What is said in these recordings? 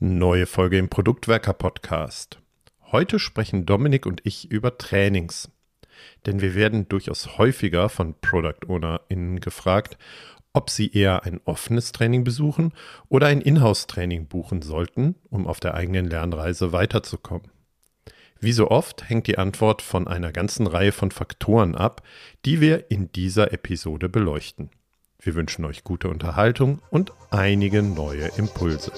Neue Folge im Produktwerker Podcast. Heute sprechen Dominik und ich über Trainings. Denn wir werden durchaus häufiger von Product OwnerInnen gefragt, ob sie eher ein offenes Training besuchen oder ein Inhouse-Training buchen sollten, um auf der eigenen Lernreise weiterzukommen. Wie so oft hängt die Antwort von einer ganzen Reihe von Faktoren ab, die wir in dieser Episode beleuchten. Wir wünschen euch gute Unterhaltung und einige neue Impulse.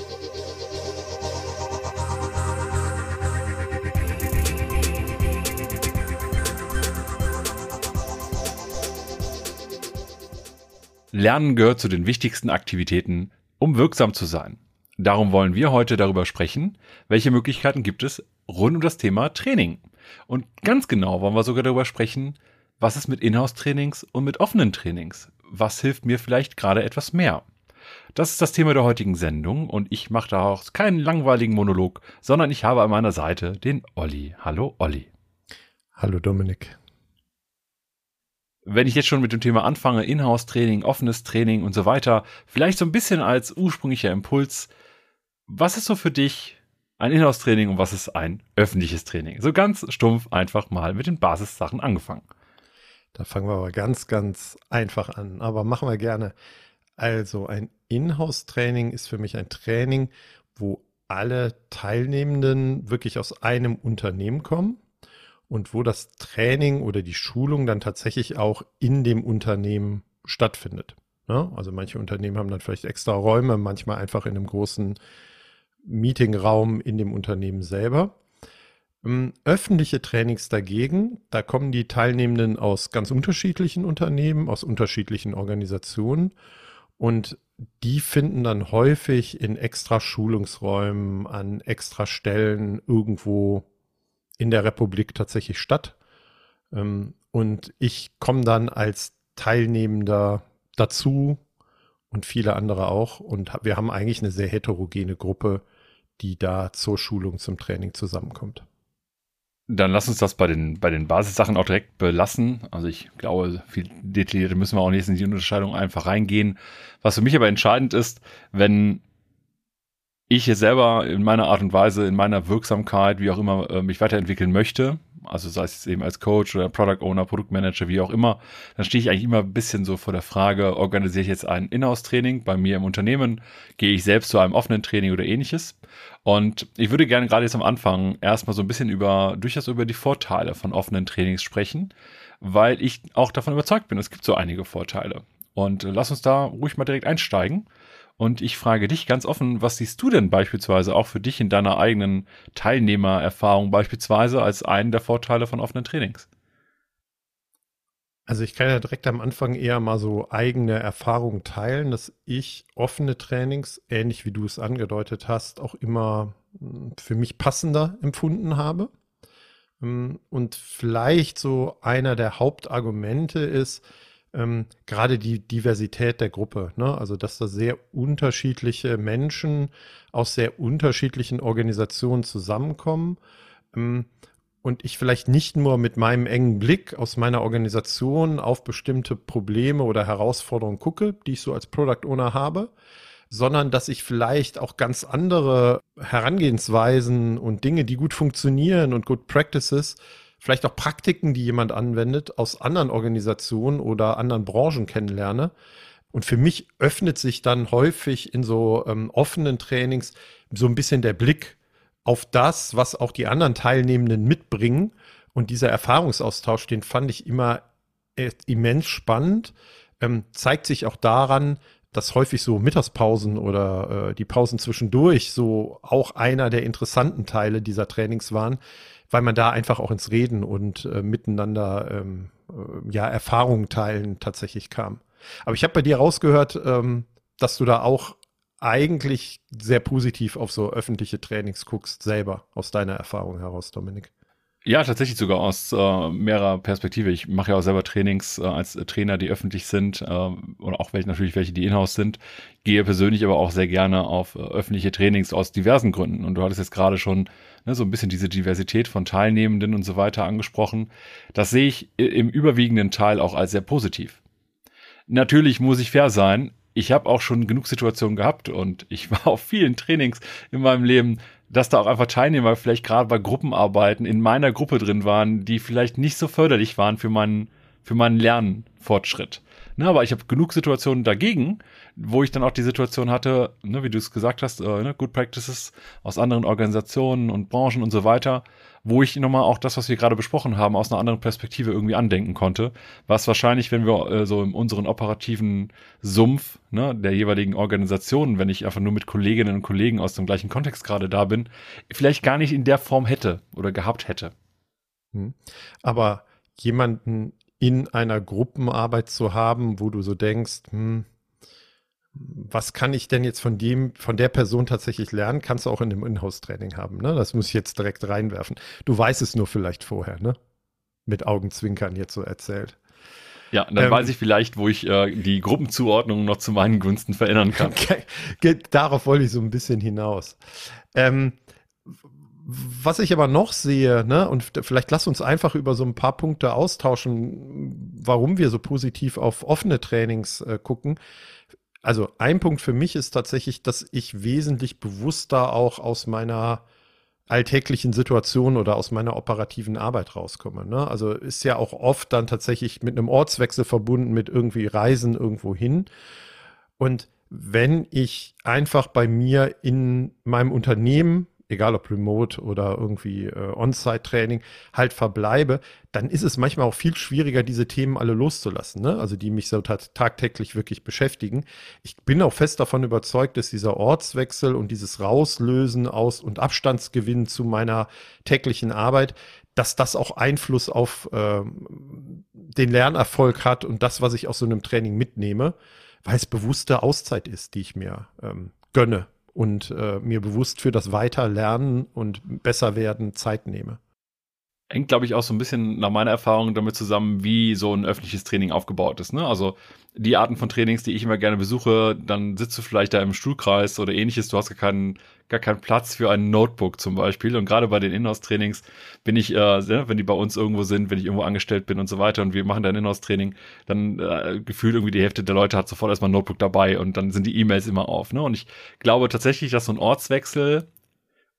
Lernen gehört zu den wichtigsten Aktivitäten, um wirksam zu sein. Darum wollen wir heute darüber sprechen, welche Möglichkeiten gibt es rund um das Thema Training. Und ganz genau wollen wir sogar darüber sprechen, was ist mit Inhouse-Trainings und mit offenen Trainings? Was hilft mir vielleicht gerade etwas mehr? Das ist das Thema der heutigen Sendung und ich mache daraus keinen langweiligen Monolog, sondern ich habe an meiner Seite den Olli. Hallo Olli. Hallo Dominik wenn ich jetzt schon mit dem Thema anfange, Inhouse-Training, offenes Training und so weiter, vielleicht so ein bisschen als ursprünglicher Impuls, was ist so für dich ein Inhouse-Training und was ist ein öffentliches Training? So ganz stumpf einfach mal mit den Basissachen angefangen. Da fangen wir aber ganz, ganz einfach an, aber machen wir gerne. Also ein Inhouse-Training ist für mich ein Training, wo alle Teilnehmenden wirklich aus einem Unternehmen kommen und wo das Training oder die Schulung dann tatsächlich auch in dem Unternehmen stattfindet. Ne? also manche Unternehmen haben dann vielleicht extra Räume, manchmal einfach in einem großen Meetingraum in dem Unternehmen selber. Ähm, öffentliche Trainings dagegen, da kommen die Teilnehmenden aus ganz unterschiedlichen Unternehmen, aus unterschiedlichen Organisationen und die finden dann häufig in extra Schulungsräumen an extra Stellen irgendwo in der Republik tatsächlich statt. Ähm, und ich komme dann als Teilnehmender dazu und viele andere auch. Und wir haben eigentlich eine sehr heterogene Gruppe, die da zur Schulung, zum Training zusammenkommt. Dann lass uns das bei den, bei den Basissachen auch direkt belassen. Also ich glaube, viel detaillierter müssen wir auch nicht in die Unterscheidung einfach reingehen. Was für mich aber entscheidend ist, wenn ich selber in meiner Art und Weise, in meiner Wirksamkeit, wie auch immer, äh, mich weiterentwickeln möchte, also sei es eben als Coach oder Product Owner, Produktmanager, wie auch immer, dann stehe ich eigentlich immer ein bisschen so vor der Frage, organisiere ich jetzt ein Inhouse-Training bei mir im Unternehmen, gehe ich selbst zu einem offenen Training oder ähnliches. Und ich würde gerne gerade jetzt am Anfang erstmal so ein bisschen über, durchaus über die Vorteile von offenen Trainings sprechen, weil ich auch davon überzeugt bin, es gibt so einige Vorteile. Und äh, lass uns da ruhig mal direkt einsteigen. Und ich frage dich ganz offen, was siehst du denn beispielsweise auch für dich in deiner eigenen Teilnehmererfahrung beispielsweise als einen der Vorteile von offenen Trainings? Also ich kann ja direkt am Anfang eher mal so eigene Erfahrungen teilen, dass ich offene Trainings, ähnlich wie du es angedeutet hast, auch immer hm, für mich passender empfunden habe. Hm, und vielleicht so einer der Hauptargumente ist, ähm, gerade die Diversität der Gruppe, ne? also dass da sehr unterschiedliche Menschen aus sehr unterschiedlichen Organisationen zusammenkommen ähm, und ich vielleicht nicht nur mit meinem engen Blick aus meiner Organisation auf bestimmte Probleme oder Herausforderungen gucke, die ich so als Product Owner habe, sondern dass ich vielleicht auch ganz andere Herangehensweisen und Dinge, die gut funktionieren und Good Practices vielleicht auch Praktiken, die jemand anwendet, aus anderen Organisationen oder anderen Branchen kennenlerne. Und für mich öffnet sich dann häufig in so ähm, offenen Trainings so ein bisschen der Blick auf das, was auch die anderen Teilnehmenden mitbringen. Und dieser Erfahrungsaustausch, den fand ich immer immens spannend. Ähm, zeigt sich auch daran, dass häufig so Mittagspausen oder äh, die Pausen zwischendurch so auch einer der interessanten Teile dieser Trainings waren, weil man da einfach auch ins Reden und äh, miteinander ähm, äh, ja Erfahrungen teilen tatsächlich kam. Aber ich habe bei dir rausgehört, ähm, dass du da auch eigentlich sehr positiv auf so öffentliche Trainings guckst, selber aus deiner Erfahrung heraus, Dominik. Ja, tatsächlich sogar aus äh, mehrerer Perspektive. Ich mache ja auch selber Trainings äh, als Trainer, die öffentlich sind äh, und auch welche, natürlich welche, die in-house sind. Gehe persönlich aber auch sehr gerne auf äh, öffentliche Trainings aus diversen Gründen. Und du hattest jetzt gerade schon ne, so ein bisschen diese Diversität von Teilnehmenden und so weiter angesprochen. Das sehe ich im überwiegenden Teil auch als sehr positiv. Natürlich muss ich fair sein. Ich habe auch schon genug Situationen gehabt und ich war auf vielen Trainings in meinem Leben, dass da auch einfach Teilnehmer vielleicht gerade bei Gruppenarbeiten in meiner Gruppe drin waren, die vielleicht nicht so förderlich waren für meinen, für meinen Lernfortschritt. Ne, aber ich habe genug Situationen dagegen, wo ich dann auch die Situation hatte, ne, wie du es gesagt hast, äh, ne, Good Practices aus anderen Organisationen und Branchen und so weiter, wo ich nochmal auch das, was wir gerade besprochen haben, aus einer anderen Perspektive irgendwie andenken konnte. Was wahrscheinlich, wenn wir äh, so in unseren operativen Sumpf ne, der jeweiligen Organisationen, wenn ich einfach nur mit Kolleginnen und Kollegen aus dem gleichen Kontext gerade da bin, vielleicht gar nicht in der Form hätte oder gehabt hätte. Hm. Aber jemanden in einer Gruppenarbeit zu haben, wo du so denkst, hm, was kann ich denn jetzt von dem, von der Person tatsächlich lernen, kannst du auch in dem Inhouse-Training haben. Ne? Das muss ich jetzt direkt reinwerfen. Du weißt es nur vielleicht vorher, ne? Mit Augenzwinkern jetzt so erzählt. Ja, dann ähm, weiß ich vielleicht, wo ich äh, die Gruppenzuordnung noch zu meinen Gunsten verändern kann. Darauf wollte ich so ein bisschen hinaus. Ähm, was ich aber noch sehe, ne, und vielleicht lass uns einfach über so ein paar Punkte austauschen, warum wir so positiv auf offene Trainings äh, gucken. Also ein Punkt für mich ist tatsächlich, dass ich wesentlich bewusster auch aus meiner alltäglichen Situation oder aus meiner operativen Arbeit rauskomme. Ne? Also ist ja auch oft dann tatsächlich mit einem Ortswechsel verbunden, mit irgendwie Reisen irgendwo hin. Und wenn ich einfach bei mir in meinem Unternehmen egal ob remote oder irgendwie äh, On-Site-Training, halt verbleibe, dann ist es manchmal auch viel schwieriger, diese Themen alle loszulassen, ne? also die mich so tagtäglich wirklich beschäftigen. Ich bin auch fest davon überzeugt, dass dieser Ortswechsel und dieses Rauslösen aus und Abstandsgewinn zu meiner täglichen Arbeit, dass das auch Einfluss auf äh, den Lernerfolg hat und das, was ich aus so einem Training mitnehme, weil es bewusste Auszeit ist, die ich mir ähm, gönne und äh, mir bewusst für das Weiterlernen und besser werden Zeit nehme. Hängt, glaube ich, auch so ein bisschen nach meiner Erfahrung damit zusammen, wie so ein öffentliches Training aufgebaut ist. Ne? Also die Arten von Trainings, die ich immer gerne besuche, dann sitzt du vielleicht da im Stuhlkreis oder ähnliches, du hast gar keinen, gar keinen Platz für ein Notebook zum Beispiel. Und gerade bei den Inhouse-Trainings bin ich, äh, wenn die bei uns irgendwo sind, wenn ich irgendwo angestellt bin und so weiter und wir machen dann Inhouse-Training, dann äh, gefühlt irgendwie die Hälfte der Leute hat sofort erstmal ein Notebook dabei und dann sind die E-Mails immer auf. Ne? Und ich glaube tatsächlich, dass so ein Ortswechsel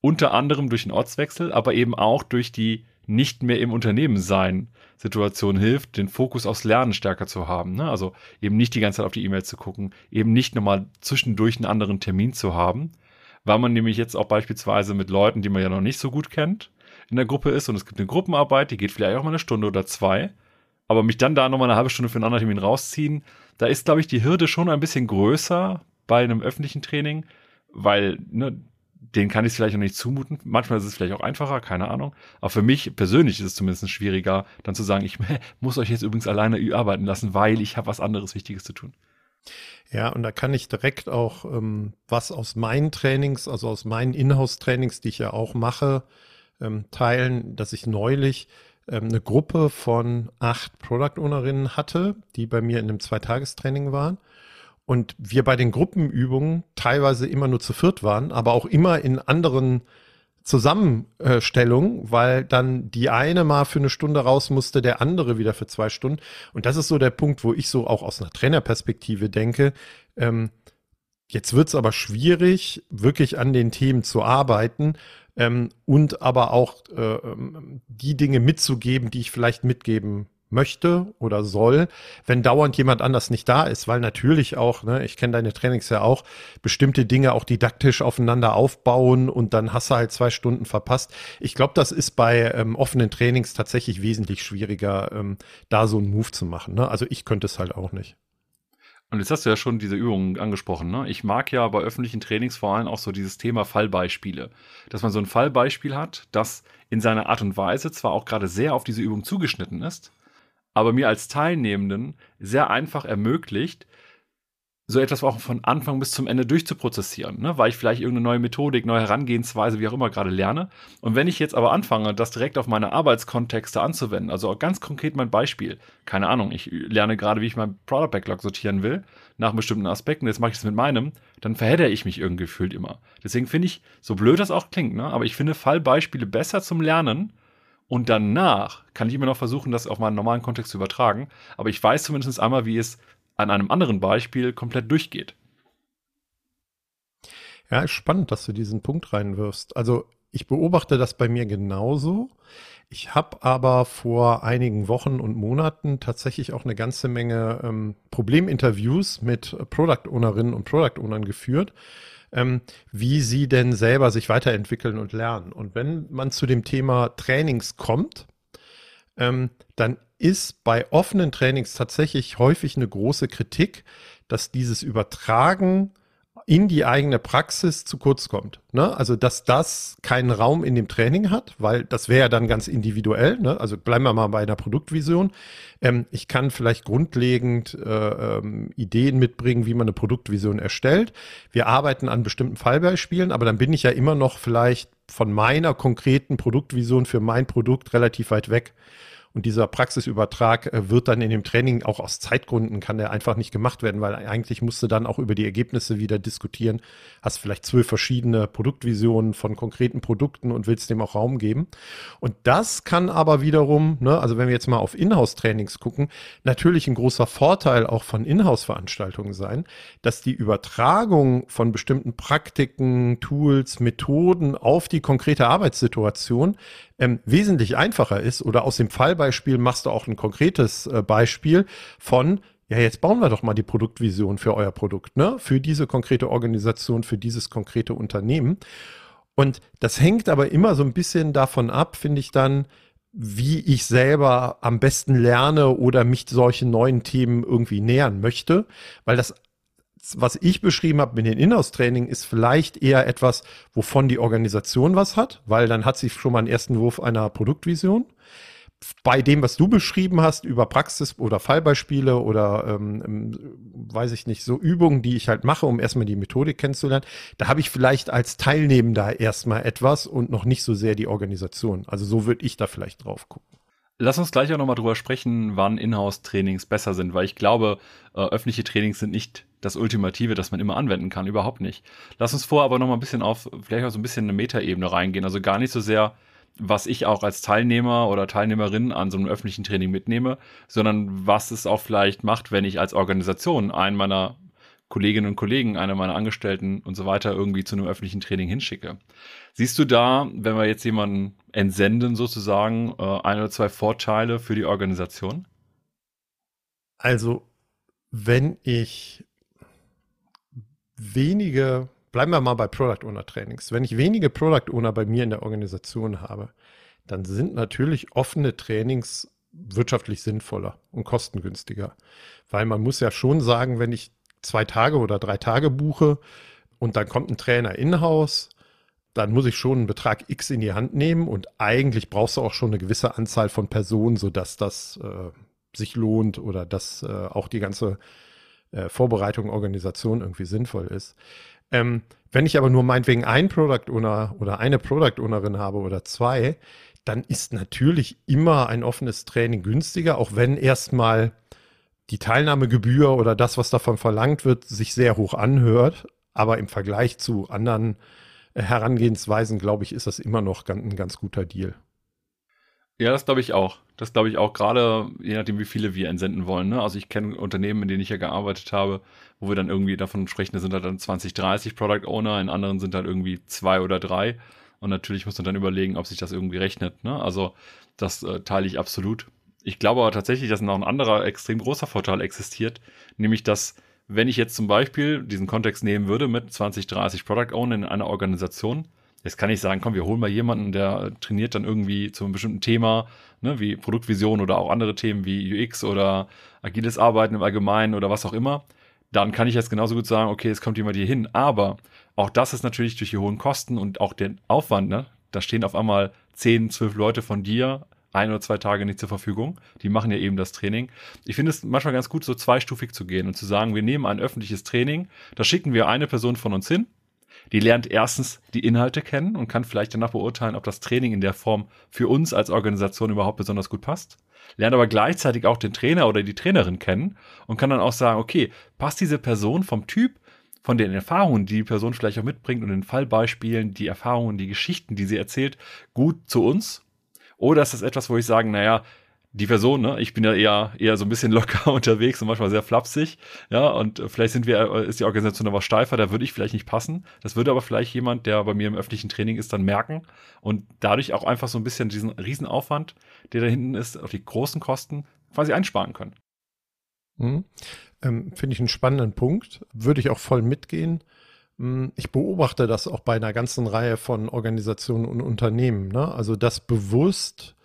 unter anderem durch den Ortswechsel, aber eben auch durch die nicht mehr im Unternehmen sein Situation hilft, den Fokus aufs Lernen stärker zu haben. Ne? Also eben nicht die ganze Zeit auf die E-Mails zu gucken, eben nicht nochmal zwischendurch einen anderen Termin zu haben, weil man nämlich jetzt auch beispielsweise mit Leuten, die man ja noch nicht so gut kennt, in der Gruppe ist und es gibt eine Gruppenarbeit, die geht vielleicht auch mal eine Stunde oder zwei, aber mich dann da nochmal eine halbe Stunde für einen anderen Termin rausziehen, da ist, glaube ich, die Hürde schon ein bisschen größer bei einem öffentlichen Training, weil ne, den kann ich es vielleicht noch nicht zumuten. Manchmal ist es vielleicht auch einfacher, keine Ahnung. Aber für mich persönlich ist es zumindest schwieriger, dann zu sagen, ich muss euch jetzt übrigens alleine arbeiten lassen, weil ich habe was anderes Wichtiges zu tun. Ja, und da kann ich direkt auch ähm, was aus meinen Trainings, also aus meinen Inhouse-Trainings, die ich ja auch mache, ähm, teilen, dass ich neulich ähm, eine Gruppe von acht Product Ownerinnen hatte, die bei mir in einem Zweitagestraining waren und wir bei den Gruppenübungen teilweise immer nur zu viert waren, aber auch immer in anderen Zusammenstellungen, weil dann die eine mal für eine Stunde raus musste, der andere wieder für zwei Stunden. Und das ist so der Punkt, wo ich so auch aus einer Trainerperspektive denke, ähm, jetzt wird's aber schwierig, wirklich an den Themen zu arbeiten ähm, und aber auch äh, ähm, die Dinge mitzugeben, die ich vielleicht mitgeben möchte oder soll, wenn dauernd jemand anders nicht da ist, weil natürlich auch, ne, ich kenne deine Trainings ja auch, bestimmte Dinge auch didaktisch aufeinander aufbauen und dann hast du halt zwei Stunden verpasst. Ich glaube, das ist bei ähm, offenen Trainings tatsächlich wesentlich schwieriger, ähm, da so einen Move zu machen. Ne? Also ich könnte es halt auch nicht. Und jetzt hast du ja schon diese Übungen angesprochen. Ne? Ich mag ja bei öffentlichen Trainings vor allem auch so dieses Thema Fallbeispiele. Dass man so ein Fallbeispiel hat, das in seiner Art und Weise zwar auch gerade sehr auf diese Übung zugeschnitten ist, aber mir als Teilnehmenden sehr einfach ermöglicht, so etwas auch von Anfang bis zum Ende durchzuprozessieren, ne? weil ich vielleicht irgendeine neue Methodik, neue Herangehensweise, wie auch immer gerade lerne. Und wenn ich jetzt aber anfange, das direkt auf meine Arbeitskontexte anzuwenden, also ganz konkret mein Beispiel, keine Ahnung, ich lerne gerade, wie ich mein Product Backlog sortieren will, nach bestimmten Aspekten, jetzt mache ich es mit meinem, dann verhedder ich mich irgendwie gefühlt immer. Deswegen finde ich, so blöd das auch klingt, ne? aber ich finde Fallbeispiele besser zum Lernen, und danach kann ich immer noch versuchen, das auf meinen normalen Kontext zu übertragen. Aber ich weiß zumindest einmal, wie es an einem anderen Beispiel komplett durchgeht. Ja, ist spannend, dass du diesen Punkt reinwirfst. Also ich beobachte das bei mir genauso. Ich habe aber vor einigen Wochen und Monaten tatsächlich auch eine ganze Menge ähm, Probleminterviews mit Product Ownerinnen und Product Ownern geführt, ähm, wie sie denn selber sich weiterentwickeln und lernen. Und wenn man zu dem Thema Trainings kommt, ähm, dann ist bei offenen Trainings tatsächlich häufig eine große Kritik, dass dieses Übertragen in die eigene Praxis zu kurz kommt. Ne? Also, dass das keinen Raum in dem Training hat, weil das wäre ja dann ganz individuell. Ne? Also bleiben wir mal bei einer Produktvision. Ähm, ich kann vielleicht grundlegend äh, ähm, Ideen mitbringen, wie man eine Produktvision erstellt. Wir arbeiten an bestimmten Fallbeispielen, aber dann bin ich ja immer noch vielleicht von meiner konkreten Produktvision für mein Produkt relativ weit weg. Und dieser Praxisübertrag äh, wird dann in dem Training auch aus Zeitgründen kann der einfach nicht gemacht werden, weil eigentlich musst du dann auch über die Ergebnisse wieder diskutieren. Hast vielleicht zwölf verschiedene Produktvisionen von konkreten Produkten und willst dem auch Raum geben. Und das kann aber wiederum, ne, also wenn wir jetzt mal auf Inhouse-Trainings gucken, natürlich ein großer Vorteil auch von Inhouse-Veranstaltungen sein, dass die Übertragung von bestimmten Praktiken, Tools, Methoden auf die konkrete Arbeitssituation ähm, wesentlich einfacher ist oder aus dem Fallbeispiel machst du auch ein konkretes äh, Beispiel von, ja, jetzt bauen wir doch mal die Produktvision für euer Produkt, ne? Für diese konkrete Organisation, für dieses konkrete Unternehmen. Und das hängt aber immer so ein bisschen davon ab, finde ich dann, wie ich selber am besten lerne oder mich solchen neuen Themen irgendwie nähern möchte, weil das was ich beschrieben habe mit den Inhouse-Training, ist vielleicht eher etwas, wovon die Organisation was hat, weil dann hat sie schon mal einen ersten Wurf einer Produktvision. Bei dem, was du beschrieben hast über Praxis oder Fallbeispiele oder ähm, ähm, weiß ich nicht, so Übungen, die ich halt mache, um erstmal die Methodik kennenzulernen, da habe ich vielleicht als Teilnehmender erstmal etwas und noch nicht so sehr die Organisation. Also so würde ich da vielleicht drauf gucken. Lass uns gleich auch nochmal drüber sprechen, wann Inhouse-Trainings besser sind, weil ich glaube, äh, öffentliche Trainings sind nicht das Ultimative, das man immer anwenden kann, überhaupt nicht. Lass uns vorher aber nochmal ein bisschen auf, vielleicht auch so ein bisschen eine Metaebene reingehen, also gar nicht so sehr, was ich auch als Teilnehmer oder Teilnehmerin an so einem öffentlichen Training mitnehme, sondern was es auch vielleicht macht, wenn ich als Organisation einen meiner Kolleginnen und Kollegen, einer meiner Angestellten und so weiter irgendwie zu einem öffentlichen Training hinschicke. Siehst du da, wenn wir jetzt jemanden entsenden, sozusagen, äh, ein oder zwei Vorteile für die Organisation? Also, wenn ich wenige, bleiben wir mal bei Product Owner Trainings, wenn ich wenige Product Owner bei mir in der Organisation habe, dann sind natürlich offene Trainings wirtschaftlich sinnvoller und kostengünstiger. Weil man muss ja schon sagen, wenn ich zwei Tage oder drei Tage buche und dann kommt ein Trainer in-house, dann muss ich schon einen Betrag X in die Hand nehmen und eigentlich brauchst du auch schon eine gewisse Anzahl von Personen, sodass das äh, sich lohnt oder dass äh, auch die ganze äh, Vorbereitung, Organisation irgendwie sinnvoll ist. Ähm, wenn ich aber nur meinetwegen ein Product Owner oder eine Product Ownerin habe oder zwei, dann ist natürlich immer ein offenes Training günstiger, auch wenn erstmal die Teilnahmegebühr oder das, was davon verlangt wird, sich sehr hoch anhört. Aber im Vergleich zu anderen äh, Herangehensweisen, glaube ich, ist das immer noch ein ganz guter Deal. Ja, das glaube ich auch. Das glaube ich auch, gerade je nachdem, wie viele wir entsenden wollen. Ne? Also ich kenne Unternehmen, in denen ich ja gearbeitet habe, wo wir dann irgendwie davon sprechen, da sind halt dann 20, 30 Product Owner, in anderen sind halt irgendwie zwei oder drei. Und natürlich muss man dann überlegen, ob sich das irgendwie rechnet. Ne? Also das äh, teile ich absolut. Ich glaube aber tatsächlich, dass noch ein anderer extrem großer Vorteil existiert, nämlich dass wenn ich jetzt zum Beispiel diesen Kontext nehmen würde mit 20, 30 Product Owner in einer Organisation, jetzt kann ich sagen, komm, wir holen mal jemanden, der trainiert dann irgendwie zu einem bestimmten Thema, ne, wie Produktvision oder auch andere Themen wie UX oder agiles Arbeiten im Allgemeinen oder was auch immer, dann kann ich jetzt genauso gut sagen, okay, es kommt jemand hier hin. Aber auch das ist natürlich durch die hohen Kosten und auch den Aufwand, ne? Da stehen auf einmal 10, 12 Leute von dir ein oder zwei Tage nicht zur Verfügung. Die machen ja eben das Training. Ich finde es manchmal ganz gut, so zweistufig zu gehen und zu sagen, wir nehmen ein öffentliches Training, da schicken wir eine Person von uns hin, die lernt erstens die Inhalte kennen und kann vielleicht danach beurteilen, ob das Training in der Form für uns als Organisation überhaupt besonders gut passt. Lernt aber gleichzeitig auch den Trainer oder die Trainerin kennen und kann dann auch sagen, okay, passt diese Person vom Typ, von den Erfahrungen, die die Person vielleicht auch mitbringt und den Fallbeispielen, die Erfahrungen, die Geschichten, die sie erzählt, gut zu uns oder ist das etwas, wo ich sage, naja, die Person, ne, ich bin ja eher, eher so ein bisschen locker unterwegs und manchmal sehr flapsig, ja, und vielleicht sind wir, äh, ist die Organisation aber steifer, da würde ich vielleicht nicht passen. Das würde aber vielleicht jemand, der bei mir im öffentlichen Training ist, dann merken und dadurch auch einfach so ein bisschen diesen Riesenaufwand, der da hinten ist, auf die großen Kosten quasi einsparen können. Mhm. Ähm, Finde ich einen spannenden Punkt. Würde ich auch voll mitgehen. Hm, ich beobachte das auch bei einer ganzen Reihe von Organisationen und Unternehmen. Ne? Also das bewusst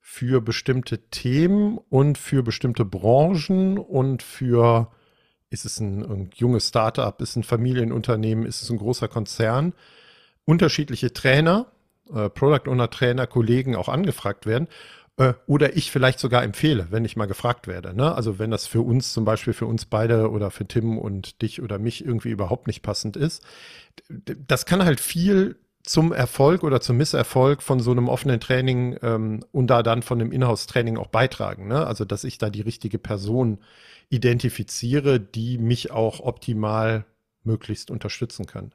für bestimmte Themen und für bestimmte Branchen und für, ist es ein, ein junges Startup, ist es ein Familienunternehmen, ist es ein großer Konzern, unterschiedliche Trainer, äh, Product Owner Trainer, Kollegen auch angefragt werden äh, oder ich vielleicht sogar empfehle, wenn ich mal gefragt werde. Ne? Also wenn das für uns zum Beispiel für uns beide oder für Tim und dich oder mich irgendwie überhaupt nicht passend ist. Das kann halt viel zum Erfolg oder zum Misserfolg von so einem offenen Training ähm, und da dann von einem Inhouse-Training auch beitragen. Ne? Also, dass ich da die richtige Person identifiziere, die mich auch optimal möglichst unterstützen kann.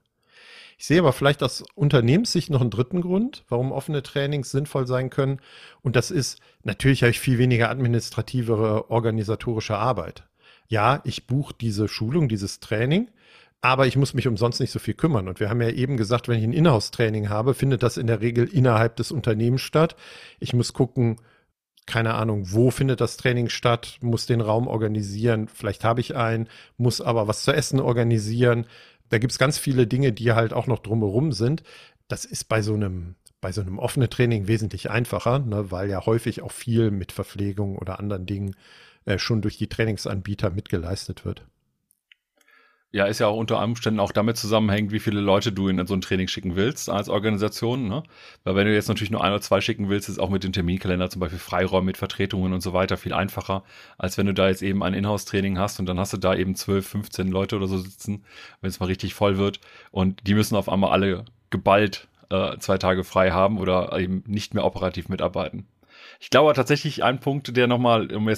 Ich sehe aber vielleicht aus Unternehmenssicht noch einen dritten Grund, warum offene Trainings sinnvoll sein können. Und das ist, natürlich habe ich viel weniger administrativere organisatorische Arbeit. Ja, ich buche diese Schulung, dieses Training, aber ich muss mich umsonst nicht so viel kümmern. Und wir haben ja eben gesagt, wenn ich ein Inhouse-Training habe, findet das in der Regel innerhalb des Unternehmens statt. Ich muss gucken, keine Ahnung, wo findet das Training statt, muss den Raum organisieren, vielleicht habe ich einen, muss aber was zu essen organisieren. Da gibt es ganz viele Dinge, die halt auch noch drumherum sind. Das ist bei so einem bei so einem offenen Training wesentlich einfacher, ne, weil ja häufig auch viel mit Verpflegung oder anderen Dingen äh, schon durch die Trainingsanbieter mitgeleistet wird. Ja, ist ja auch unter Umständen auch damit zusammenhängend, wie viele Leute du in so ein Training schicken willst als Organisation. Ne? Weil wenn du jetzt natürlich nur ein oder zwei schicken willst, ist auch mit dem Terminkalender zum Beispiel Freiräume mit Vertretungen und so weiter viel einfacher, als wenn du da jetzt eben ein Inhouse-Training hast und dann hast du da eben 12, 15 Leute oder so sitzen, wenn es mal richtig voll wird. Und die müssen auf einmal alle geballt äh, zwei Tage frei haben oder eben nicht mehr operativ mitarbeiten. Ich glaube tatsächlich ein Punkt, der nochmal, um ne,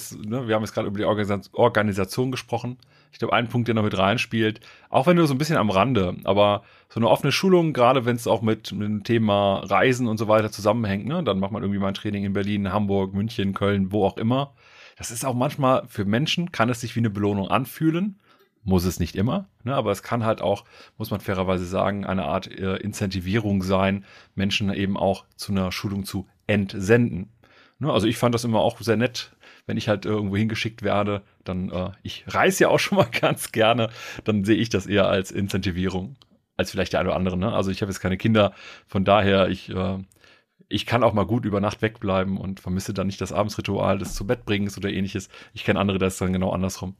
wir haben jetzt gerade über die Organisation gesprochen, ich glaube, ein Punkt, der noch mit reinspielt, auch wenn du so ein bisschen am Rande, aber so eine offene Schulung, gerade wenn es auch mit, mit dem Thema Reisen und so weiter zusammenhängt, ne, dann macht man irgendwie mal ein Training in Berlin, Hamburg, München, Köln, wo auch immer. Das ist auch manchmal für Menschen, kann es sich wie eine Belohnung anfühlen. Muss es nicht immer, ne, aber es kann halt auch, muss man fairerweise sagen, eine Art äh, Incentivierung sein, Menschen eben auch zu einer Schulung zu entsenden. Ne, also ich fand das immer auch sehr nett, wenn ich halt irgendwo hingeschickt werde, dann, äh, ich reise ja auch schon mal ganz gerne, dann sehe ich das eher als Incentivierung, als vielleicht der eine oder andere. Ne? Also ich habe jetzt keine Kinder, von daher, ich, äh, ich kann auch mal gut über Nacht wegbleiben und vermisse dann nicht das Abendsritual des zu Bett bringens oder ähnliches. Ich kenne andere, das ist dann genau andersrum.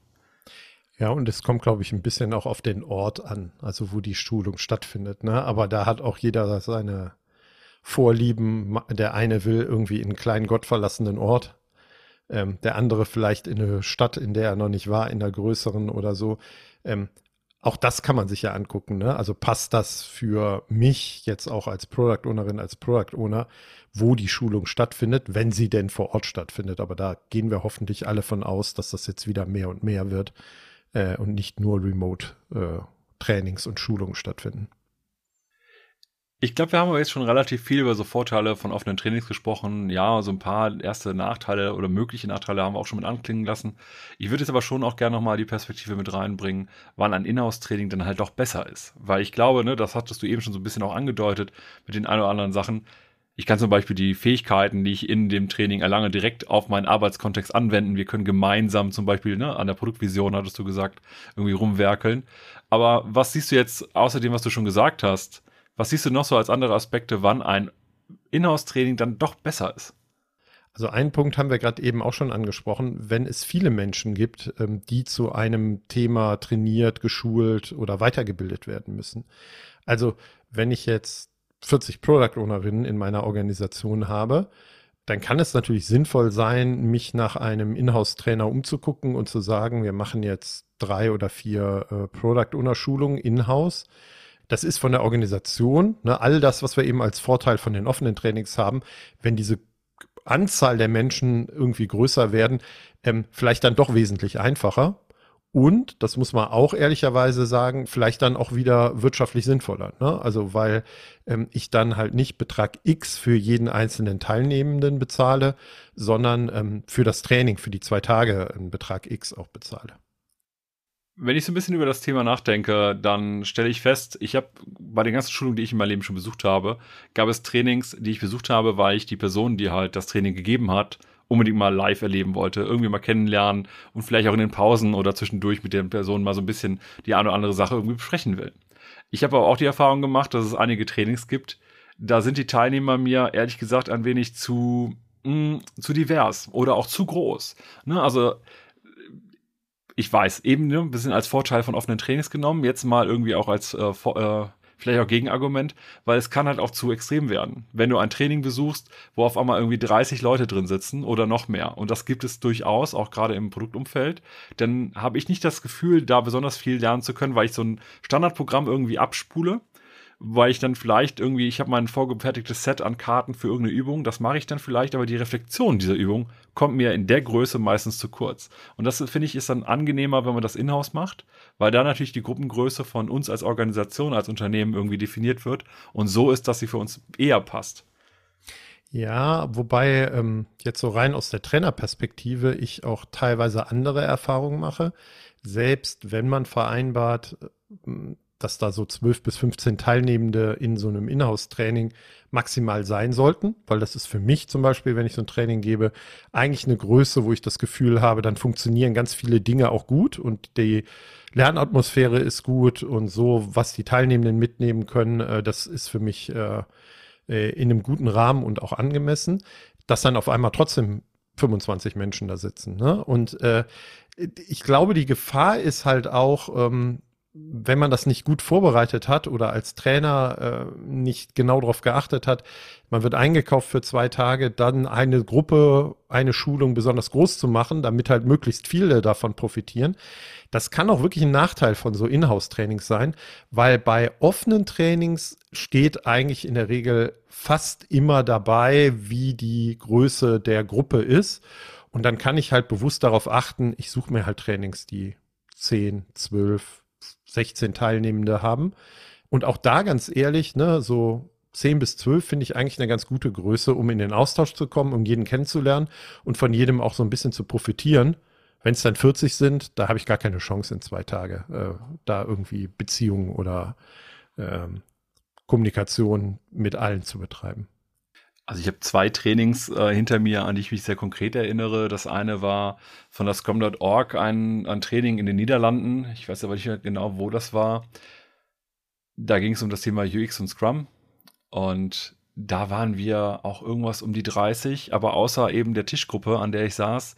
Ja, und es kommt, glaube ich, ein bisschen auch auf den Ort an, also wo die Schulung stattfindet. Ne? Aber da hat auch jeder seine Vorlieben. Der eine will irgendwie in einen kleinen gottverlassenen Ort ähm, der andere vielleicht in eine Stadt, in der er noch nicht war, in einer größeren oder so. Ähm, auch das kann man sich ja angucken. Ne? Also passt das für mich jetzt auch als Product Ownerin, als Product Owner, wo die Schulung stattfindet, wenn sie denn vor Ort stattfindet. Aber da gehen wir hoffentlich alle von aus, dass das jetzt wieder mehr und mehr wird äh, und nicht nur Remote äh, Trainings und Schulungen stattfinden. Ich glaube, wir haben aber jetzt schon relativ viel über so Vorteile von offenen Trainings gesprochen. Ja, so ein paar erste Nachteile oder mögliche Nachteile haben wir auch schon mit anklingen lassen. Ich würde jetzt aber schon auch gerne nochmal die Perspektive mit reinbringen, wann ein Inhouse-Training dann halt doch besser ist. Weil ich glaube, ne, das hattest du eben schon so ein bisschen auch angedeutet mit den ein oder anderen Sachen. Ich kann zum Beispiel die Fähigkeiten, die ich in dem Training erlange, direkt auf meinen Arbeitskontext anwenden. Wir können gemeinsam zum Beispiel ne, an der Produktvision, hattest du gesagt, irgendwie rumwerkeln. Aber was siehst du jetzt außer dem, was du schon gesagt hast? Was siehst du noch so als andere Aspekte, wann ein Inhouse-Training dann doch besser ist? Also einen Punkt haben wir gerade eben auch schon angesprochen. Wenn es viele Menschen gibt, ähm, die zu einem Thema trainiert, geschult oder weitergebildet werden müssen. Also wenn ich jetzt 40 Product Ownerinnen in meiner Organisation habe, dann kann es natürlich sinnvoll sein, mich nach einem Inhouse-Trainer umzugucken und zu sagen, wir machen jetzt drei oder vier äh, Product Owner Schulungen in-house das ist von der Organisation, ne, all das, was wir eben als Vorteil von den offenen Trainings haben, wenn diese Anzahl der Menschen irgendwie größer werden, ähm, vielleicht dann doch wesentlich einfacher. und, das muss man auch ehrlicherweise sagen, vielleicht dann auch wieder wirtschaftlich sinnvoller. Ne? Also weil ähm, ich dann halt nicht Betrag X für jeden einzelnen Teilnehmenden bezahle, sondern ähm, für das Training, für die zwei Tage einen Betrag X auch bezahle. Wenn ich so ein bisschen über das Thema nachdenke, dann stelle ich fest, ich habe bei den ganzen Schulungen, die ich in meinem Leben schon besucht habe, gab es Trainings, die ich besucht habe, weil ich die Person, die halt das Training gegeben hat, unbedingt mal live erleben wollte, irgendwie mal kennenlernen und vielleicht auch in den Pausen oder zwischendurch mit den Personen mal so ein bisschen die eine oder andere Sache irgendwie besprechen will. Ich habe aber auch die Erfahrung gemacht, dass es einige Trainings gibt, da sind die Teilnehmer mir ehrlich gesagt ein wenig zu, mh, mm, zu divers oder auch zu groß. Ne? Also ich weiß, eben ne, ein bisschen als Vorteil von offenen Trainings genommen, jetzt mal irgendwie auch als äh, äh, vielleicht auch Gegenargument, weil es kann halt auch zu extrem werden. Wenn du ein Training besuchst, wo auf einmal irgendwie 30 Leute drin sitzen oder noch mehr, und das gibt es durchaus, auch gerade im Produktumfeld, dann habe ich nicht das Gefühl, da besonders viel lernen zu können, weil ich so ein Standardprogramm irgendwie abspule weil ich dann vielleicht irgendwie, ich habe mein vorgefertigtes Set an Karten für irgendeine Übung, das mache ich dann vielleicht, aber die Reflexion dieser Übung kommt mir in der Größe meistens zu kurz. Und das finde ich ist dann angenehmer, wenn man das in-house macht, weil da natürlich die Gruppengröße von uns als Organisation, als Unternehmen irgendwie definiert wird und so ist, dass sie für uns eher passt. Ja, wobei ähm, jetzt so rein aus der Trainerperspektive ich auch teilweise andere Erfahrungen mache. Selbst wenn man vereinbart, dass da so zwölf bis 15 Teilnehmende in so einem Inhouse-Training maximal sein sollten, weil das ist für mich zum Beispiel, wenn ich so ein Training gebe, eigentlich eine Größe, wo ich das Gefühl habe, dann funktionieren ganz viele Dinge auch gut und die Lernatmosphäre ist gut und so, was die Teilnehmenden mitnehmen können, äh, das ist für mich äh, äh, in einem guten Rahmen und auch angemessen, dass dann auf einmal trotzdem 25 Menschen da sitzen. Ne? Und äh, ich glaube, die Gefahr ist halt auch, ähm, wenn man das nicht gut vorbereitet hat oder als Trainer äh, nicht genau darauf geachtet hat, man wird eingekauft für zwei Tage, dann eine Gruppe, eine Schulung besonders groß zu machen, damit halt möglichst viele davon profitieren. Das kann auch wirklich ein Nachteil von so Inhouse-Trainings sein, weil bei offenen Trainings steht eigentlich in der Regel fast immer dabei, wie die Größe der Gruppe ist. Und dann kann ich halt bewusst darauf achten, ich suche mir halt Trainings, die 10, 12, 16 Teilnehmende haben. Und auch da ganz ehrlich, ne, so 10 bis 12 finde ich eigentlich eine ganz gute Größe, um in den Austausch zu kommen, um jeden kennenzulernen und von jedem auch so ein bisschen zu profitieren. Wenn es dann 40 sind, da habe ich gar keine Chance in zwei Tage, äh, da irgendwie Beziehungen oder äh, Kommunikation mit allen zu betreiben. Also ich habe zwei Trainings äh, hinter mir, an die ich mich sehr konkret erinnere. Das eine war von der Scrum.org ein, ein Training in den Niederlanden. Ich weiß aber nicht mehr genau, wo das war. Da ging es um das Thema UX und Scrum. Und da waren wir auch irgendwas um die 30, aber außer eben der Tischgruppe, an der ich saß,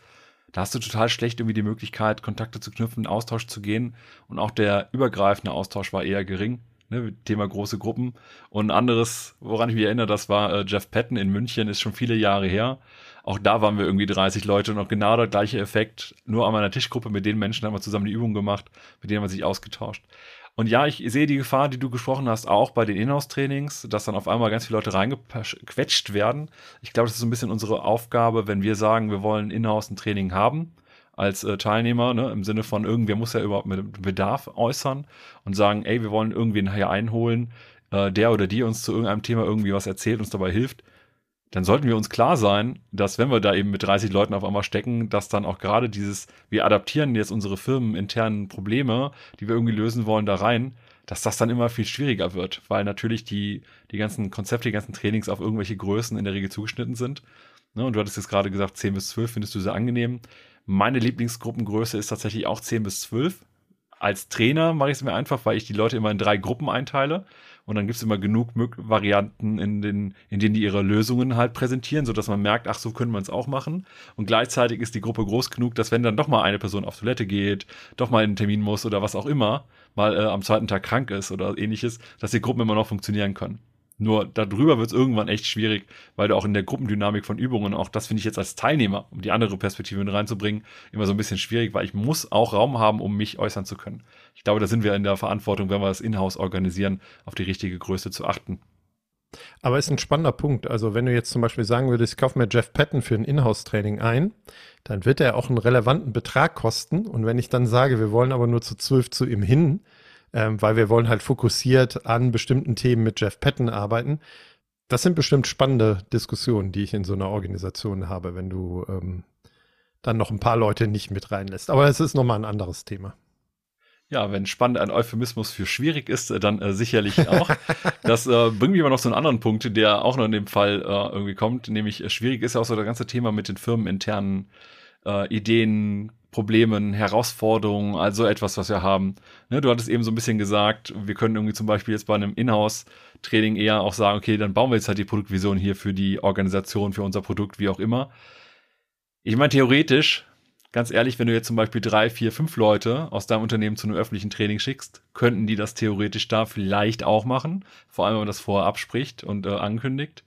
da hast du total schlecht irgendwie die Möglichkeit, Kontakte zu knüpfen, Austausch zu gehen. Und auch der übergreifende Austausch war eher gering ne, Thema große Gruppen. Und ein anderes, woran ich mich erinnere, das war äh, Jeff Patton in München, ist schon viele Jahre her. Auch da waren wir irgendwie 30 Leute und auch genau der gleiche Effekt. Nur an meiner Tischgruppe mit den Menschen haben wir zusammen die Übung gemacht, mit denen haben wir sich ausgetauscht. Und ja, ich sehe die Gefahr, die du gesprochen hast, auch bei den Inhouse-Trainings, dass dann auf einmal ganz viele Leute reingequetscht werden. Ich glaube, das ist so ein bisschen unsere Aufgabe, wenn wir sagen, wir wollen Inhouse ein Training haben, als äh, Teilnehmer, ne, im Sinne von irgendwer muss ja überhaupt mit Bedarf äußern und sagen, ey, wir wollen irgendwen hier einholen, äh, der oder die uns zu irgendeinem Thema irgendwie was erzählt, uns dabei hilft, dann sollten wir uns klar sein, dass wenn wir da eben mit 30 Leuten auf einmal stecken, dass dann auch gerade dieses, wir adaptieren jetzt unsere firmeninternen Probleme, die wir irgendwie lösen wollen, da rein, dass das dann immer viel schwieriger wird, weil natürlich die, die ganzen Konzepte, die ganzen Trainings auf irgendwelche Größen in der Regel zugeschnitten sind. Ne, und du hattest jetzt gerade gesagt, 10 bis 12 findest du sehr angenehm. Meine Lieblingsgruppengröße ist tatsächlich auch 10 bis 12. Als Trainer mache ich es mir einfach, weil ich die Leute immer in drei Gruppen einteile. Und dann gibt es immer genug Varianten, in, den, in denen die ihre Lösungen halt präsentieren, sodass man merkt, ach, so können wir es auch machen. Und gleichzeitig ist die Gruppe groß genug, dass wenn dann doch mal eine Person auf Toilette geht, doch mal in einen Termin muss oder was auch immer, mal äh, am zweiten Tag krank ist oder ähnliches, dass die Gruppen immer noch funktionieren können. Nur darüber wird es irgendwann echt schwierig, weil du auch in der Gruppendynamik von Übungen, auch das finde ich jetzt als Teilnehmer, um die andere Perspektive mit reinzubringen, immer so ein bisschen schwierig, weil ich muss auch Raum haben, um mich äußern zu können. Ich glaube, da sind wir in der Verantwortung, wenn wir das in-house organisieren, auf die richtige Größe zu achten. Aber ist ein spannender Punkt. Also wenn du jetzt zum Beispiel sagen würdest, ich kaufe mir Jeff Patton für ein Inhouse-Training ein, dann wird er auch einen relevanten Betrag kosten. Und wenn ich dann sage, wir wollen aber nur zu zwölf zu ihm hin, ähm, weil wir wollen halt fokussiert an bestimmten Themen mit Jeff Patton arbeiten, das sind bestimmt spannende Diskussionen, die ich in so einer Organisation habe, wenn du ähm, dann noch ein paar Leute nicht mit reinlässt. Aber es ist nochmal ein anderes Thema. Ja, wenn spannend ein Euphemismus für schwierig ist, äh, dann äh, sicherlich auch. das äh, bringt mich aber noch so einen anderen Punkt, der auch noch in dem Fall äh, irgendwie kommt, nämlich äh, schwierig ist ja auch so das ganze Thema mit den firmeninternen äh, Ideen, Problemen, Herausforderungen, also etwas, was wir haben. Ne, du hattest eben so ein bisschen gesagt, wir können irgendwie zum Beispiel jetzt bei einem Inhouse-Training eher auch sagen, okay, dann bauen wir jetzt halt die Produktvision hier für die Organisation, für unser Produkt, wie auch immer. Ich meine, theoretisch, ganz ehrlich, wenn du jetzt zum Beispiel drei, vier, fünf Leute aus deinem Unternehmen zu einem öffentlichen Training schickst, könnten die das theoretisch da vielleicht auch machen. Vor allem, wenn man das vorher abspricht und äh, ankündigt.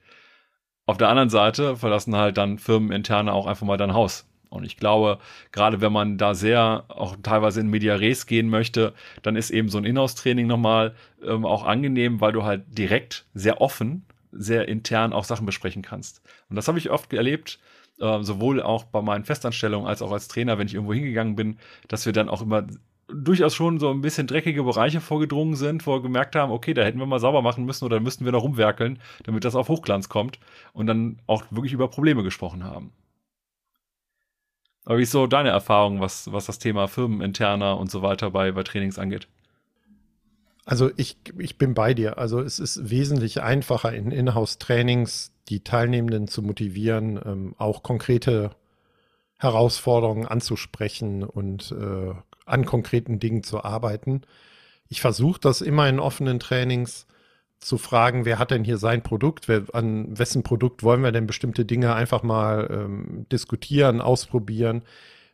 Auf der anderen Seite verlassen halt dann Firmeninterne auch einfach mal dein Haus. Und ich glaube, gerade wenn man da sehr auch teilweise in Media Res gehen möchte, dann ist eben so ein Inhouse-Training nochmal ähm, auch angenehm, weil du halt direkt sehr offen, sehr intern auch Sachen besprechen kannst. Und das habe ich oft erlebt, äh, sowohl auch bei meinen Festanstellungen als auch als Trainer, wenn ich irgendwo hingegangen bin, dass wir dann auch immer durchaus schon so ein bisschen dreckige Bereiche vorgedrungen sind, wo wir gemerkt haben, okay, da hätten wir mal sauber machen müssen oder müssten wir noch rumwerkeln, damit das auf Hochglanz kommt und dann auch wirklich über Probleme gesprochen haben. Aber wie ist so deine Erfahrung, was, was das Thema firmeninterner und so weiter bei, bei Trainings angeht? Also ich, ich bin bei dir. Also es ist wesentlich einfacher in Inhouse-Trainings die Teilnehmenden zu motivieren, ähm, auch konkrete Herausforderungen anzusprechen und äh, an konkreten Dingen zu arbeiten. Ich versuche das immer in offenen Trainings zu fragen, wer hat denn hier sein Produkt, wer, an wessen Produkt wollen wir denn bestimmte Dinge einfach mal ähm, diskutieren, ausprobieren.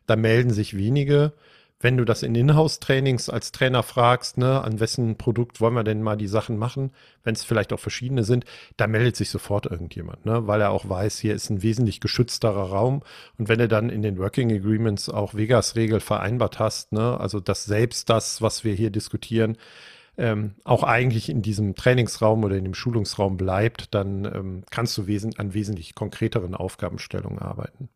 Da melden sich wenige. Wenn du das in Inhouse-Trainings als Trainer fragst, ne, an wessen Produkt wollen wir denn mal die Sachen machen, wenn es vielleicht auch verschiedene sind, da meldet sich sofort irgendjemand, ne, weil er auch weiß, hier ist ein wesentlich geschützterer Raum. Und wenn du dann in den Working Agreements auch Vegas-Regel vereinbart hast, ne, also dass selbst das, was wir hier diskutieren, ähm, auch eigentlich in diesem Trainingsraum oder in dem Schulungsraum bleibt, dann ähm, kannst du wesen an wesentlich konkreteren Aufgabenstellungen arbeiten.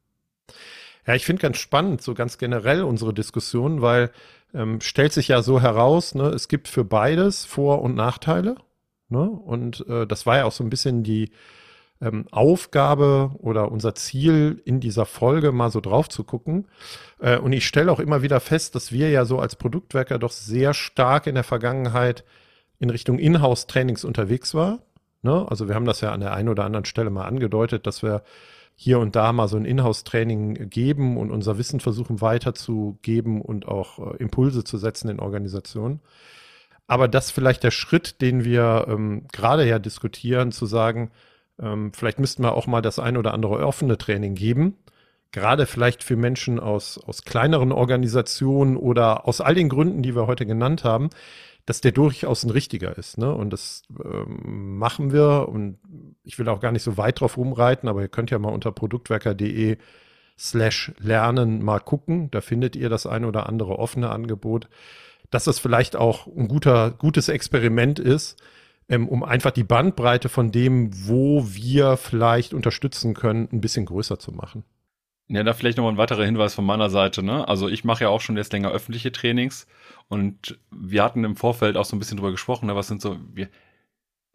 Ja, ich finde ganz spannend, so ganz generell unsere Diskussion, weil ähm, stellt sich ja so heraus, ne, es gibt für beides Vor- und Nachteile. Ne? Und äh, das war ja auch so ein bisschen die ähm, Aufgabe oder unser Ziel in dieser Folge mal so drauf zu gucken. Äh, und ich stelle auch immer wieder fest, dass wir ja so als Produktwerker doch sehr stark in der Vergangenheit in Richtung Inhouse-Trainings unterwegs war. Ne? Also wir haben das ja an der einen oder anderen Stelle mal angedeutet, dass wir hier und da mal so ein Inhouse-Training geben und unser Wissen versuchen weiterzugeben und auch äh, Impulse zu setzen in Organisationen. Aber das vielleicht der Schritt, den wir ähm, gerade ja diskutieren, zu sagen, ähm, vielleicht müssten wir auch mal das ein oder andere offene Training geben. Gerade vielleicht für Menschen aus, aus kleineren Organisationen oder aus all den Gründen, die wir heute genannt haben, dass der durchaus ein richtiger ist. Ne? Und das ähm, machen wir. Und ich will auch gar nicht so weit drauf rumreiten, aber ihr könnt ja mal unter produktwerker.de slash lernen mal gucken. Da findet ihr das ein oder andere offene Angebot. Dass das vielleicht auch ein guter, gutes Experiment ist, ähm, um einfach die Bandbreite von dem, wo wir vielleicht unterstützen können, ein bisschen größer zu machen. Ja, da vielleicht nochmal ein weiterer Hinweis von meiner Seite. Ne? Also ich mache ja auch schon jetzt länger öffentliche Trainings und wir hatten im Vorfeld auch so ein bisschen drüber gesprochen, ne? was sind so, wir,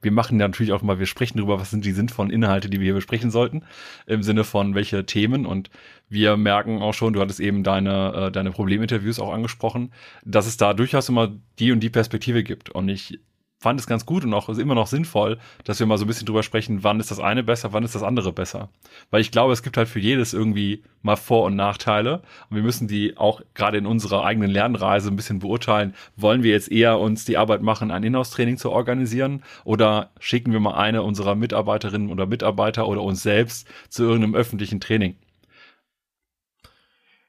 wir machen ja natürlich auch mal, wir sprechen darüber, was sind die sinnvollen Inhalte, die wir hier besprechen sollten, im Sinne von welche Themen und wir merken auch schon, du hattest eben deine, äh, deine Probleminterviews auch angesprochen, dass es da durchaus immer die und die Perspektive gibt und ich fand es ganz gut und auch immer noch sinnvoll, dass wir mal so ein bisschen drüber sprechen, wann ist das eine besser, wann ist das andere besser. Weil ich glaube, es gibt halt für jedes irgendwie mal Vor- und Nachteile. Und wir müssen die auch gerade in unserer eigenen Lernreise ein bisschen beurteilen. Wollen wir jetzt eher uns die Arbeit machen, ein Inhouse-Training zu organisieren oder schicken wir mal eine unserer Mitarbeiterinnen oder Mitarbeiter oder uns selbst zu irgendeinem öffentlichen Training?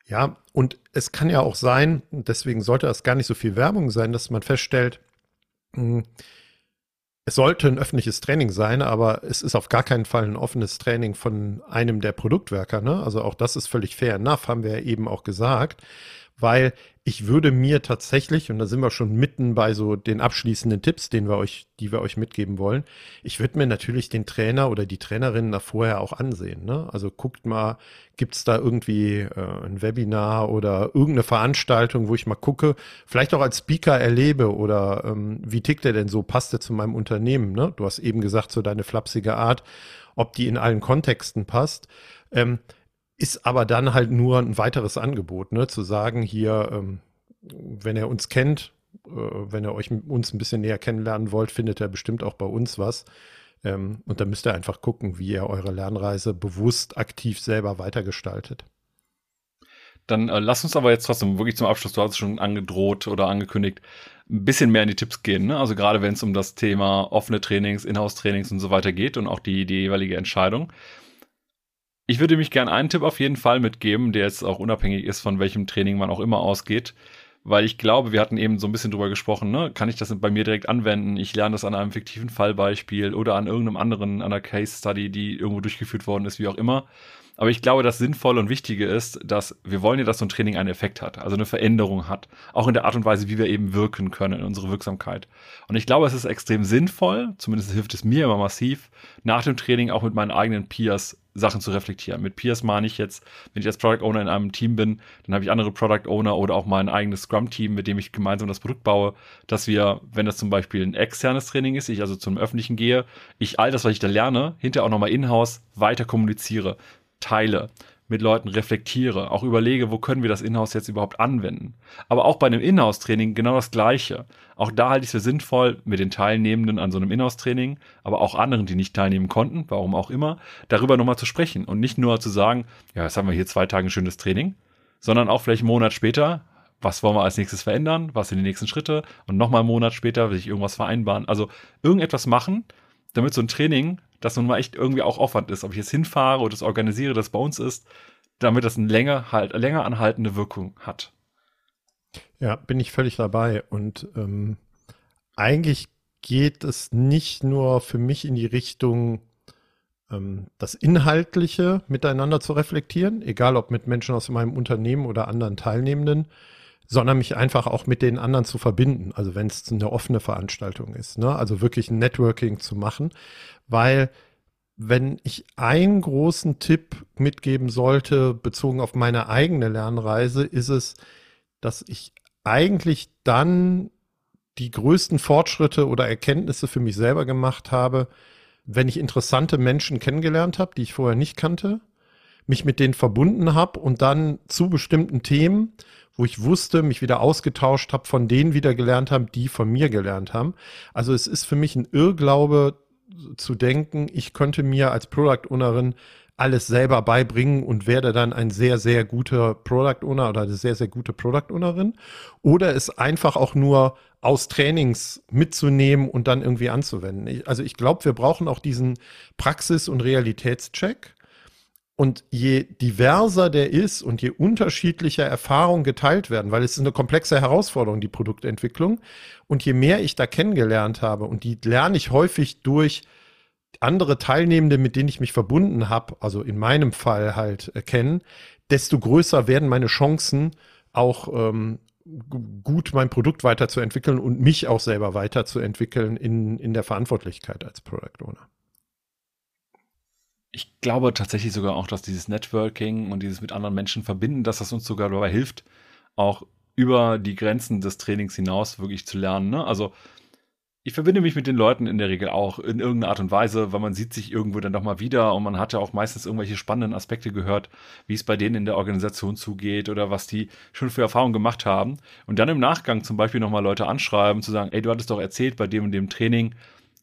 Ja, und es kann ja auch sein, deswegen sollte das gar nicht so viel Werbung sein, dass man feststellt. Es sollte ein öffentliches Training sein, aber es ist auf gar keinen Fall ein offenes Training von einem der Produktwerker. Ne? Also auch das ist völlig fair enough, haben wir ja eben auch gesagt, weil ich würde mir tatsächlich, und da sind wir schon mitten bei so den abschließenden Tipps, den wir euch, die wir euch mitgeben wollen, ich würde mir natürlich den Trainer oder die Trainerinnen da vorher auch ansehen. Ne? Also guckt mal, gibt's da irgendwie äh, ein Webinar oder irgendeine Veranstaltung, wo ich mal gucke, vielleicht auch als Speaker erlebe oder ähm, wie tickt er denn so, passt er zu meinem Unternehmen? Ne? Du hast eben gesagt, so deine flapsige Art, ob die in allen Kontexten passt. Ähm, ist aber dann halt nur ein weiteres Angebot, ne? zu sagen, hier, ähm, wenn er uns kennt, äh, wenn ihr euch uns ein bisschen näher kennenlernen wollt, findet er bestimmt auch bei uns was. Ähm, und dann müsst ihr einfach gucken, wie ihr eure Lernreise bewusst aktiv selber weitergestaltet. Dann äh, lass uns aber jetzt trotzdem wirklich zum Abschluss, du hast es schon angedroht oder angekündigt, ein bisschen mehr in die Tipps gehen. Ne? Also gerade wenn es um das Thema offene Trainings, Inhouse-Trainings und so weiter geht und auch die, die jeweilige Entscheidung. Ich würde mich gerne einen Tipp auf jeden Fall mitgeben, der jetzt auch unabhängig ist, von welchem Training man auch immer ausgeht. Weil ich glaube, wir hatten eben so ein bisschen drüber gesprochen, ne? Kann ich das bei mir direkt anwenden? Ich lerne das an einem fiktiven Fallbeispiel oder an irgendeinem anderen, an einer Case Study, die irgendwo durchgeführt worden ist, wie auch immer. Aber ich glaube, das Sinnvolle und Wichtige ist, dass wir wollen ja, dass so ein Training einen Effekt hat, also eine Veränderung hat. Auch in der Art und Weise, wie wir eben wirken können in unsere Wirksamkeit. Und ich glaube, es ist extrem sinnvoll, zumindest hilft es mir immer massiv, nach dem Training auch mit meinen eigenen Peers Sachen zu reflektieren. Mit Peers meine ich jetzt, wenn ich als Product Owner in einem Team bin, dann habe ich andere Product Owner oder auch mein eigenes Scrum-Team, mit dem ich gemeinsam das Produkt baue, dass wir, wenn das zum Beispiel ein externes Training ist, ich also zum öffentlichen gehe, ich all das, was ich da lerne, hinterher auch nochmal in-house weiter kommuniziere teile, mit Leuten reflektiere, auch überlege, wo können wir das Inhouse jetzt überhaupt anwenden. Aber auch bei einem Inhouse-Training genau das Gleiche. Auch da halte ich es für sinnvoll, mit den Teilnehmenden an so einem Inhouse-Training, aber auch anderen, die nicht teilnehmen konnten, warum auch immer, darüber nochmal zu sprechen und nicht nur zu sagen, ja, jetzt haben wir hier zwei Tage ein schönes Training, sondern auch vielleicht einen Monat später, was wollen wir als nächstes verändern, was sind die nächsten Schritte und nochmal einen Monat später will ich irgendwas vereinbaren. Also irgendetwas machen, damit so ein Training das nun mal echt irgendwie auch Aufwand ist, ob ich jetzt hinfahre oder das organisiere, das bei uns ist, damit das eine länger, halt, länger anhaltende Wirkung hat. Ja, bin ich völlig dabei. Und ähm, eigentlich geht es nicht nur für mich in die Richtung, ähm, das Inhaltliche miteinander zu reflektieren, egal ob mit Menschen aus meinem Unternehmen oder anderen Teilnehmenden, sondern mich einfach auch mit den anderen zu verbinden. Also wenn es eine offene Veranstaltung ist, ne? also wirklich ein Networking zu machen, weil wenn ich einen großen Tipp mitgeben sollte, bezogen auf meine eigene Lernreise, ist es, dass ich eigentlich dann die größten Fortschritte oder Erkenntnisse für mich selber gemacht habe, wenn ich interessante Menschen kennengelernt habe, die ich vorher nicht kannte, mich mit denen verbunden habe und dann zu bestimmten Themen, wo ich wusste, mich wieder ausgetauscht habe, von denen wieder gelernt haben, die von mir gelernt haben. Also es ist für mich ein Irrglaube zu denken, ich könnte mir als Product Ownerin alles selber beibringen und werde dann ein sehr, sehr guter Product Owner oder eine sehr, sehr gute Product Ownerin. Oder es einfach auch nur aus Trainings mitzunehmen und dann irgendwie anzuwenden. Ich, also ich glaube, wir brauchen auch diesen Praxis- und Realitätscheck. Und je diverser der ist und je unterschiedlicher Erfahrungen geteilt werden, weil es ist eine komplexe Herausforderung, die Produktentwicklung. Und je mehr ich da kennengelernt habe, und die lerne ich häufig durch andere Teilnehmende, mit denen ich mich verbunden habe, also in meinem Fall halt äh, kennen, desto größer werden meine Chancen, auch ähm, gut mein Produkt weiterzuentwickeln und mich auch selber weiterzuentwickeln in, in der Verantwortlichkeit als Product Owner ich glaube tatsächlich sogar auch, dass dieses Networking und dieses mit anderen Menschen verbinden, dass das uns sogar dabei hilft, auch über die Grenzen des Trainings hinaus wirklich zu lernen. Ne? Also ich verbinde mich mit den Leuten in der Regel auch in irgendeiner Art und Weise, weil man sieht sich irgendwo dann doch mal wieder und man hat ja auch meistens irgendwelche spannenden Aspekte gehört, wie es bei denen in der Organisation zugeht oder was die schon für Erfahrungen gemacht haben. Und dann im Nachgang zum Beispiel nochmal Leute anschreiben, zu sagen, ey, du hattest doch erzählt bei dem und dem Training,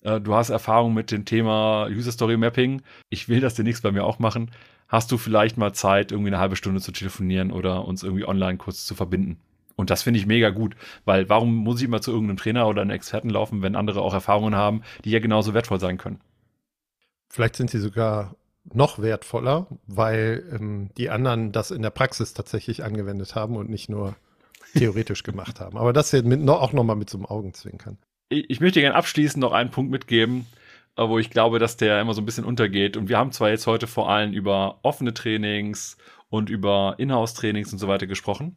äh, du hast Erfahrung mit dem Thema User Story Mapping, ich will das demnächst bei mir auch machen. Hast du vielleicht mal Zeit, irgendwie eine halbe Stunde zu telefonieren oder uns irgendwie online kurz zu verbinden? Und das finde ich mega gut, weil warum muss ich immer zu irgendeinem Trainer oder einem Experten laufen, wenn andere auch Erfahrungen haben, die ja genauso wertvoll sein können? Vielleicht sind sie sogar noch wertvoller, weil ähm, die anderen das in der Praxis tatsächlich angewendet haben und nicht nur theoretisch gemacht haben. Aber das hier mit, auch nochmal mit so einem Augenzwinkern ich möchte gerne abschließend noch einen Punkt mitgeben, äh, wo ich glaube, dass der immer so ein bisschen untergeht. Und wir haben zwar jetzt heute vor allem über offene Trainings und über Inhouse-Trainings und so weiter gesprochen.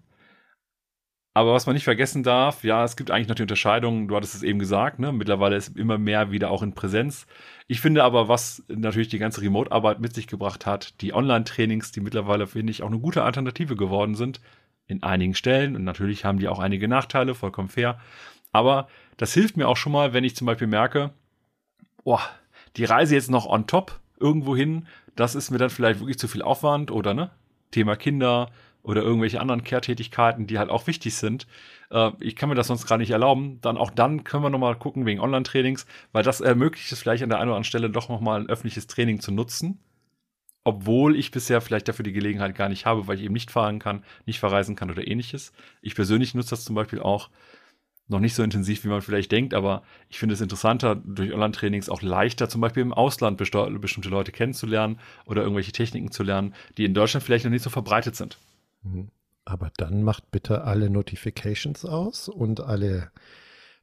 Aber was man nicht vergessen darf, ja, es gibt eigentlich noch die Unterscheidung, du hattest es eben gesagt, ne? mittlerweile ist immer mehr wieder auch in Präsenz. Ich finde aber, was natürlich die ganze Remote-Arbeit mit sich gebracht hat, die Online-Trainings, die mittlerweile, finde ich, auch eine gute Alternative geworden sind, in einigen Stellen. Und natürlich haben die auch einige Nachteile, vollkommen fair. Aber das hilft mir auch schon mal, wenn ich zum Beispiel merke, boah, die Reise jetzt noch on top irgendwo hin, das ist mir dann vielleicht wirklich zu viel Aufwand oder ne? Thema Kinder, oder irgendwelche anderen Care-Tätigkeiten, die halt auch wichtig sind. Äh, ich kann mir das sonst gerade nicht erlauben. Dann auch dann können wir nochmal gucken wegen Online-Trainings, weil das ermöglicht es vielleicht an der einen oder anderen Stelle doch nochmal ein öffentliches Training zu nutzen. Obwohl ich bisher vielleicht dafür die Gelegenheit gar nicht habe, weil ich eben nicht fahren kann, nicht verreisen kann oder ähnliches. Ich persönlich nutze das zum Beispiel auch noch nicht so intensiv, wie man vielleicht denkt, aber ich finde es interessanter, durch Online-Trainings auch leichter, zum Beispiel im Ausland bestimmte Leute kennenzulernen oder irgendwelche Techniken zu lernen, die in Deutschland vielleicht noch nicht so verbreitet sind. Mhm. Aber dann macht bitte alle Notifications aus und alle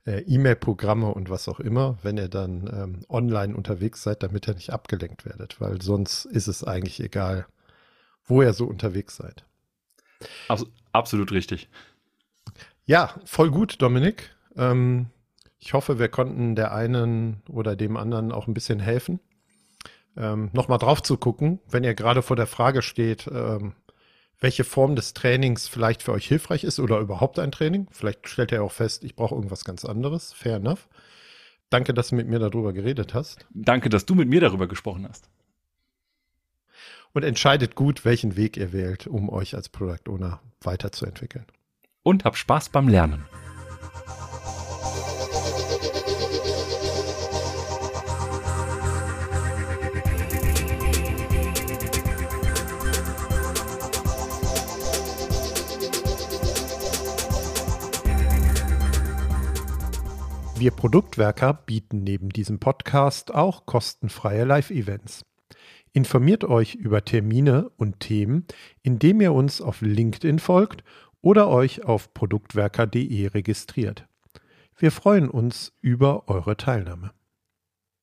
äh, E-Mail-Programme und was auch immer, wenn ihr dann ähm, online unterwegs seid, damit ihr nicht abgelenkt werdet, weil sonst ist es eigentlich egal, wo ihr so unterwegs seid. Abs absolut richtig. Ja, voll gut, Dominik. Ähm, ich hoffe, wir konnten der einen oder dem anderen auch ein bisschen helfen. Ähm, Nochmal drauf zu gucken, wenn ihr gerade vor der Frage steht, ähm, welche Form des Trainings vielleicht für euch hilfreich ist oder überhaupt ein Training. Vielleicht stellt ihr auch fest, ich brauche irgendwas ganz anderes. Fair enough. Danke, dass du mit mir darüber geredet hast. Danke, dass du mit mir darüber gesprochen hast. Und entscheidet gut, welchen Weg ihr wählt, um euch als Product Owner weiterzuentwickeln. Und habt Spaß beim Lernen. Wir Produktwerker bieten neben diesem Podcast auch kostenfreie Live-Events. Informiert euch über Termine und Themen, indem ihr uns auf LinkedIn folgt oder euch auf produktwerker.de registriert. Wir freuen uns über eure Teilnahme.